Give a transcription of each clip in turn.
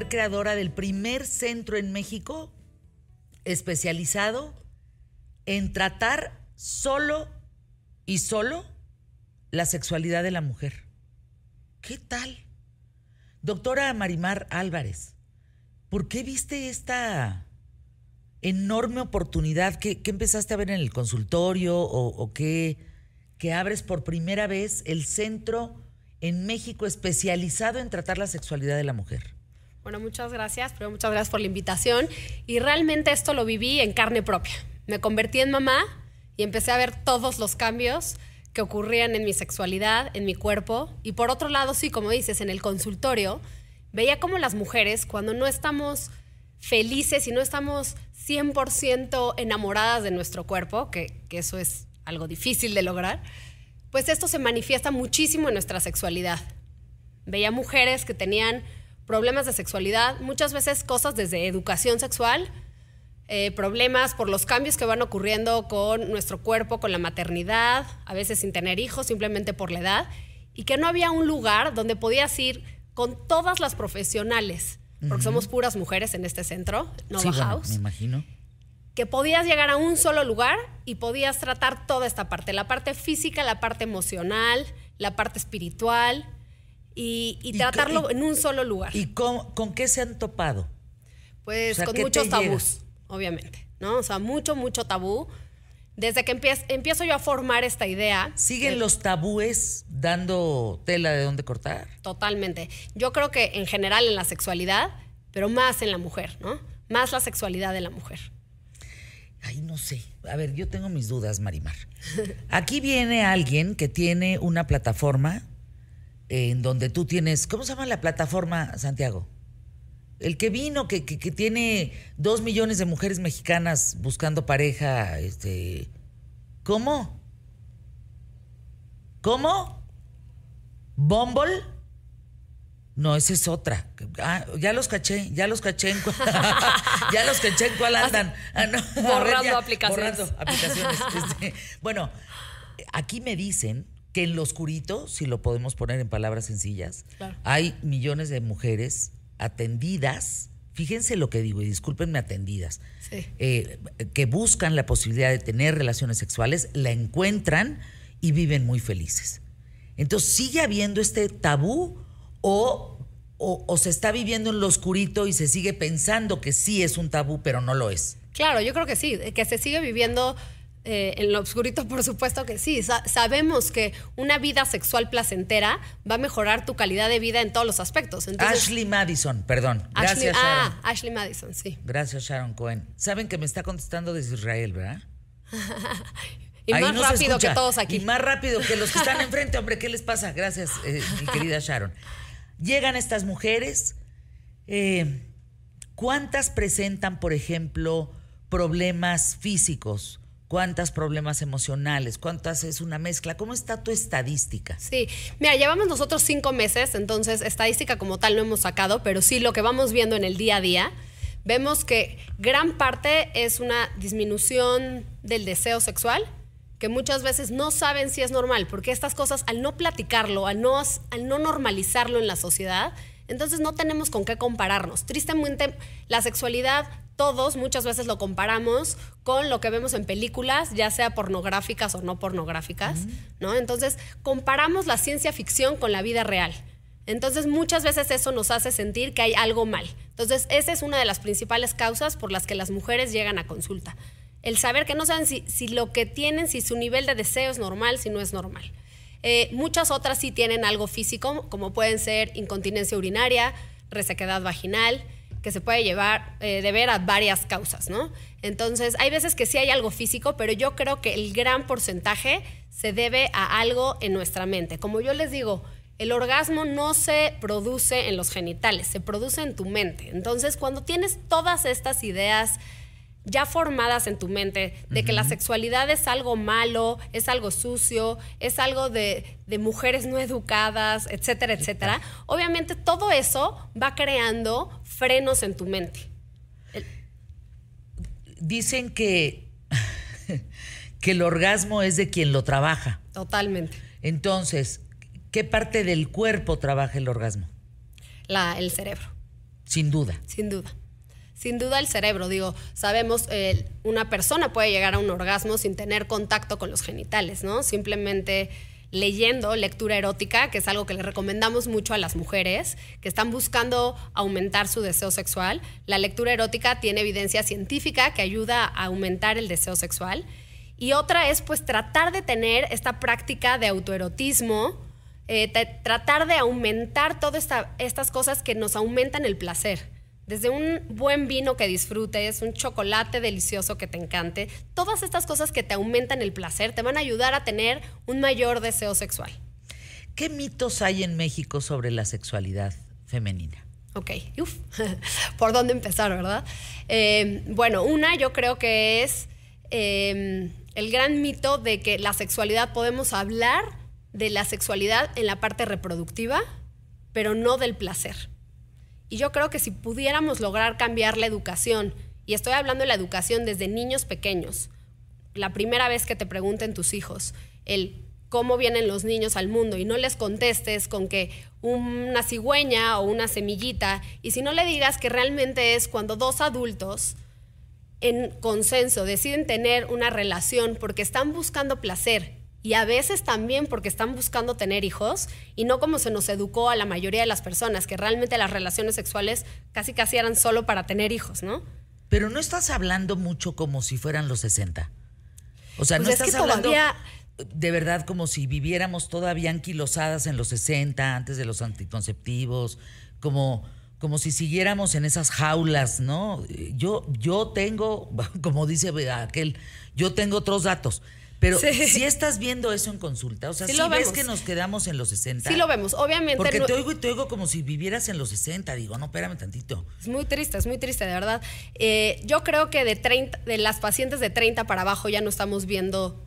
creadora del primer centro en México especializado en tratar solo y solo la sexualidad de la mujer. ¿Qué tal? Doctora Marimar Álvarez, ¿por qué viste esta enorme oportunidad que, empezaste a ver en el consultorio o, qué abres por primera vez el centro en México especializado en tratar la sexualidad de la mujer? Bueno, muchas gracias, pero muchas gracias por la invitación. Y realmente esto lo viví en carne propia. Me convertí en mamá y empecé a ver todos los cambios que ocurrían en mi sexualidad, en mi cuerpo. Y por otro lado, sí, como dices, en el consultorio, veía como las mujeres, cuando no estamos felices y no estamos 100% enamoradas de nuestro cuerpo, que eso es algo difícil de lograr, pues esto se manifiesta muchísimo en nuestra sexualidad. Veía mujeres que tenían problemas de sexualidad, muchas veces cosas desde educación sexual, eh, problemas por los cambios que van ocurriendo con nuestro cuerpo, con la maternidad, a veces sin tener hijos, simplemente por la edad, y que no había un lugar donde podías ir con todas las profesionales, porque somos puras mujeres en este centro, Nova House. me imagino. Que podías llegar a un solo lugar y podías tratar toda esta parte, la parte física, la parte emocional, la parte espiritual, y, tratarlo en un solo lugar. ¿Y con, qué se han topado? Pues con muchos tabús, obviamente, ¿no? O sea, mucho, mucho tabú. Desde que empiezo, yo a formar esta idea. ¿Siguen los tabúes dando tela de dónde cortar? Totalmente. Yo creo que en general en la sexualidad, pero más en la mujer, ¿no? Más la sexualidad de la mujer. Ay, no sé. A ver, yo tengo mis dudas, Marimar. Aquí viene alguien que tiene una plataforma en donde tú tienes, ¿cómo se llama la plataforma, Santiago? El que vino, que, tiene dos millones de mujeres mexicanas buscando pareja, este, ¿cómo? ¿Cómo? ¿Bumble? No, esa es otra. Ah, ya los caché, ya los caché en cuál, ya los caché en cuál andan. Ah, borrando aplicaciones. Borrando aplicaciones. Este, bueno, aquí me dicen que en lo oscurito, si lo podemos poner en palabras sencillas, hay millones de mujeres atendidas, fíjense lo que digo y discúlpenme atendidas, eh, que buscan la posibilidad de tener relaciones sexuales, la encuentran y viven muy felices. Entonces, ¿sigue habiendo este tabú o, o se está viviendo en lo oscurito y se sigue pensando que sí es un tabú, pero no lo es? Claro, yo creo que sí, que se sigue viviendo eh, en lo obscurito, por supuesto que sí. sabemos que una vida sexual placentera va a mejorar tu calidad de vida en todos los aspectos. Ashley Madison, perdón. Gracias, Sharon. Ah, Ashley Madison, sí. Gracias, Sharon Cohen. Saben que me está contestando desde Israel, ¿verdad? y más rápido que todos aquí. Y más rápido que los que están enfrente, hombre, ¿qué les pasa? Gracias, eh, mi querida Sharon. Llegan estas mujeres. Eh, ¿Cuántas presentan, por ejemplo, problemas físicos? Cuántas problemas emocionales, cuántas es una mezcla. ¿Cómo está tu estadística? Sí, mira, llevamos nosotros cinco meses, entonces estadística como tal no hemos sacado, pero sí lo que vamos viendo en el día a día, vemos que gran parte es una disminución del deseo sexual, que muchas veces no saben si es normal, porque estas cosas al no platicarlo, al no, al no normalizarlo en la sociedad, entonces no tenemos con qué compararnos. Tristemente, la sexualidad todos muchas veces lo comparamos con lo que vemos en películas, ya sea pornográficas o no pornográficas, ¿no? Entonces, comparamos la ciencia ficción con la vida real. Entonces, muchas veces eso nos hace sentir que hay algo mal. Entonces, esa es una de las principales causas por las que las mujeres llegan a consulta. El saber que no saben si, si lo que tienen, si su nivel de deseo es normal, si no es normal. Eh, muchas otras sí tienen algo físico, como pueden ser incontinencia urinaria, resequedad vaginal, que se puede llevar, eh, de ver a varias causas, ¿no? Entonces, hay veces que sí hay algo físico, pero yo creo que el gran porcentaje se debe a algo en nuestra mente. Como yo les digo, el orgasmo no se produce en los genitales, se produce en tu mente. Entonces, cuando tienes todas estas ideas ya formadas en tu mente de que la sexualidad es algo malo, es algo sucio, es algo de, mujeres no educadas, etcétera, etcétera, obviamente todo eso va creando frenos en tu mente. Dicen que, que el orgasmo es de quien lo trabaja. Totalmente. Entonces, ¿qué parte del cuerpo trabaja el orgasmo? La, el cerebro. Sin duda. Sin duda. Sin duda el cerebro, digo, sabemos, eh, una persona puede llegar a un orgasmo sin tener contacto con los genitales, ¿no? Simplemente leyendo lectura erótica, que es algo que le recomendamos mucho a las mujeres que están buscando aumentar su deseo sexual. La lectura erótica tiene evidencia científica que ayuda a aumentar el deseo sexual. Y otra es pues tratar de tener esta práctica de autoerotismo, eh, tratar de aumentar todas estas cosas que nos aumentan el placer. Desde un buen vino que disfrutes, un chocolate delicioso que te encante, todas estas cosas que te aumentan el placer te van a ayudar a tener un mayor deseo sexual. ¿Qué mitos hay en México sobre la sexualidad femenina? Ok, Uf. ¿por dónde empezar, verdad? Eh, bueno, una yo creo que es em, el gran mito de que la sexualidad podemos hablar de la sexualidad en la parte reproductiva, pero no del placer. Y yo creo que si pudiéramos lograr cambiar la educación, y estoy hablando de la educación desde niños pequeños, la primera vez que te pregunten tus hijos, el cómo vienen los niños al mundo y no les contestes con que una cigüeña o una semillita, y si no le digas que realmente es cuando dos adultos en consenso deciden tener una relación porque están buscando placer y a veces también porque están buscando tener hijos y no como se nos educó a la mayoría de las personas, que realmente las relaciones sexuales casi casi eran solo para tener hijos, ¿no? Pero no estás hablando mucho como si fueran los 60. O sea, no pues estás hablando de verdad como si viviéramos todavía anquilosadas en los 60, antes de los anticonceptivos, como como si siguiéramos en esas jaulas, ¿no? Yo yo tengo, como dice aquel, yo tengo otros datos pero si estás viendo eso en consulta, o sea, si ves que nos quedamos en los 60. Sí lo vemos, obviamente. Porque te oigo y te oigo como si vivieras en los 60. Digo, no, espérame tantito. Es muy triste, es muy triste, de verdad. Eh, yo creo que de, 30, de las pacientes de 30 para abajo ya no estamos viendo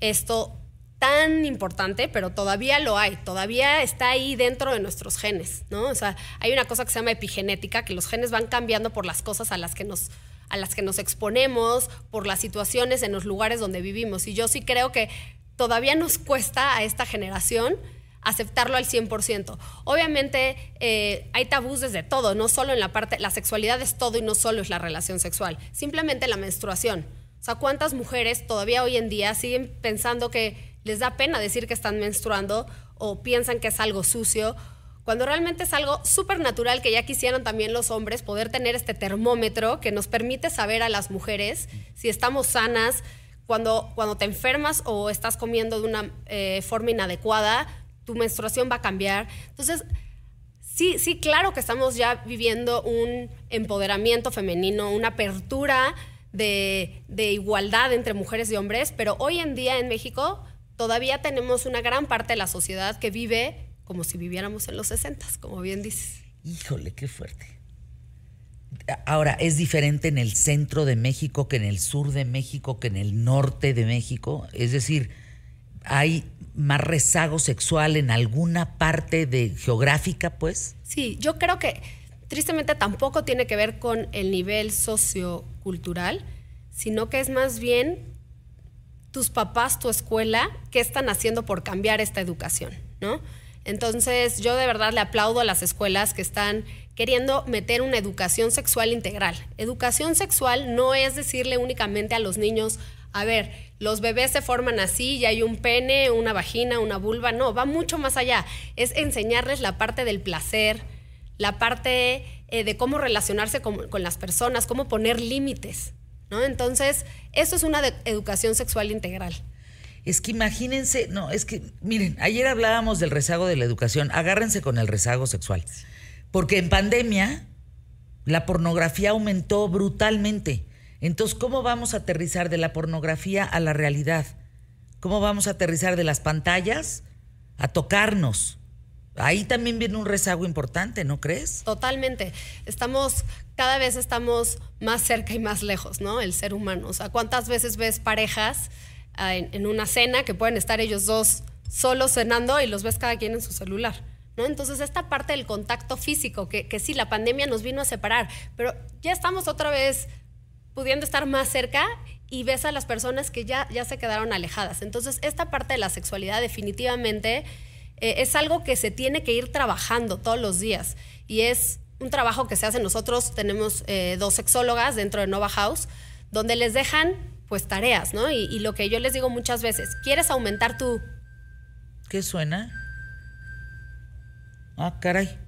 esto tan importante, pero todavía lo hay, todavía está ahí dentro de nuestros genes, ¿no? O sea, hay una cosa que se llama epigenética, que los genes van cambiando por las cosas a las que nos a las que nos exponemos, por las situaciones en los lugares donde vivimos. Y yo sí creo que todavía nos cuesta a esta generación aceptarlo al 100%. Obviamente eh, hay tabús desde todo, no solo en la parte, la sexualidad es todo y no solo es la relación sexual, simplemente la menstruación. O sea, ¿cuántas mujeres todavía hoy en día siguen pensando que les da pena decir que están menstruando o piensan que es algo sucio cuando realmente es algo súper natural que ya quisieran también los hombres poder tener este termómetro que nos permite saber a las mujeres si estamos sanas, cuando, cuando te enfermas o estás comiendo de una eh, forma inadecuada, tu menstruación va a cambiar. Entonces, sí, sí, claro que estamos ya viviendo un empoderamiento femenino, una apertura de, de igualdad entre mujeres y hombres, pero hoy en día en México todavía tenemos una gran parte de la sociedad que vive como si viviéramos en los 60, como bien dices. Híjole, qué fuerte. Ahora, ¿es diferente en el centro de México que en el sur de México, que en el norte de México? Es decir, ¿hay más rezago sexual en alguna parte de geográfica, pues? Sí, yo creo que tristemente tampoco tiene que ver con el nivel sociocultural, sino que es más bien tus papás, tu escuela, qué están haciendo por cambiar esta educación, ¿no? Entonces, yo de verdad le aplaudo a las escuelas que están queriendo meter una educación sexual integral. Educación sexual no es decirle únicamente a los niños, a ver, los bebés se forman así y hay un pene, una vagina, una vulva. No, va mucho más allá. Es enseñarles la parte del placer, la parte eh, de cómo relacionarse con, con, las personas, cómo poner límites. ¿no? Entonces, eso es una educación sexual integral. Es que imagínense, no, es que, miren, ayer hablábamos del rezago de la educación, agárrense con el rezago sexual. Porque en pandemia la pornografía aumentó brutalmente. Entonces, ¿cómo vamos a aterrizar de la pornografía a la realidad? ¿Cómo vamos a aterrizar de las pantallas a tocarnos? Ahí también viene un rezago importante, ¿no crees? Totalmente. Estamos, cada vez estamos más cerca y más lejos, ¿no? El ser humano. O sea, ¿cuántas veces ves parejas en, una cena que pueden estar ellos dos solos cenando y los ves cada quien en su celular. ¿No? Entonces, esta parte del contacto físico, que, que sí, la pandemia nos vino a separar, pero ya estamos otra vez pudiendo estar más cerca y ves a las personas que ya, ya se quedaron alejadas. Entonces, esta parte de la sexualidad definitivamente eh, es algo que se tiene que ir trabajando todos los días y es un trabajo que se hace nosotros, tenemos eh, dos sexólogas dentro de Nova House, donde les dejan pues tareas, ¿no? Y, y lo que yo les digo muchas veces, ¿quieres aumentar tu... ¿Qué suena? Ah, caray.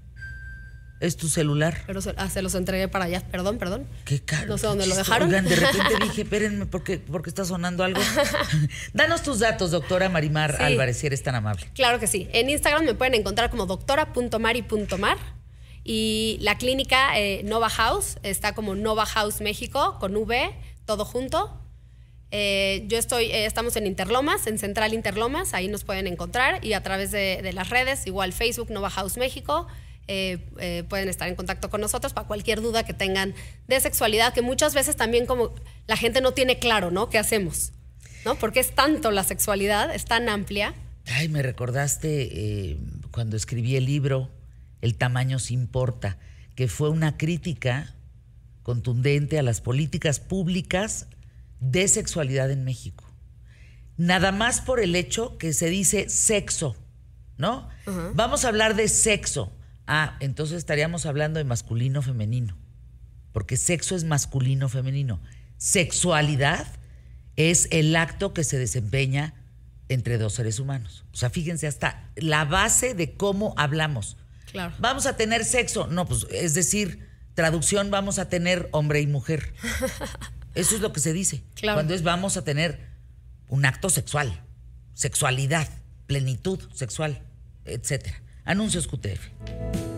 Es tu celular. Pero se, ah, se los entregué para allá, perdón, perdón. Qué caro. No sé dónde lo dejaron. Oigan, de repente dije, espérenme, porque, porque está sonando algo. Danos tus datos, doctora Marimar Sí. Álvarez, si eres tan amable. Claro que sí. En Instagram me pueden encontrar como doctora.mari.mar y la clínica eh, Nova House está como Nova House México con V, todo junto. Eh, yo estoy, eh, estamos en Interlomas, en Central Interlomas, ahí nos pueden encontrar y a través de, las redes, igual Facebook Nova House México, eh, pueden estar en contacto con nosotros para cualquier duda que tengan de sexualidad, que muchas veces también como la gente no tiene claro, ¿no? ¿Qué hacemos? ¿No? Porque es tanto la sexualidad, es tan amplia. Ay, me recordaste cuando escribí el libro El tamaño se importa, que fue una crítica contundente a las políticas públicas de sexualidad en México. Nada más por el hecho que se dice sexo, ¿no? Vamos a hablar de sexo. Ah, entonces estaríamos hablando de masculino femenino, porque sexo es masculino femenino. Sexualidad es el acto que se desempeña entre dos seres humanos. O sea, fíjense hasta la base de cómo hablamos. Claro. Vamos a tener sexo. No, pues es decir, traducción, vamos a tener hombre y mujer. Eso es lo que se dice. Claro. Cuando es vamos a tener un acto sexual, sexualidad, plenitud sexual, etcétera. Anuncios QTF.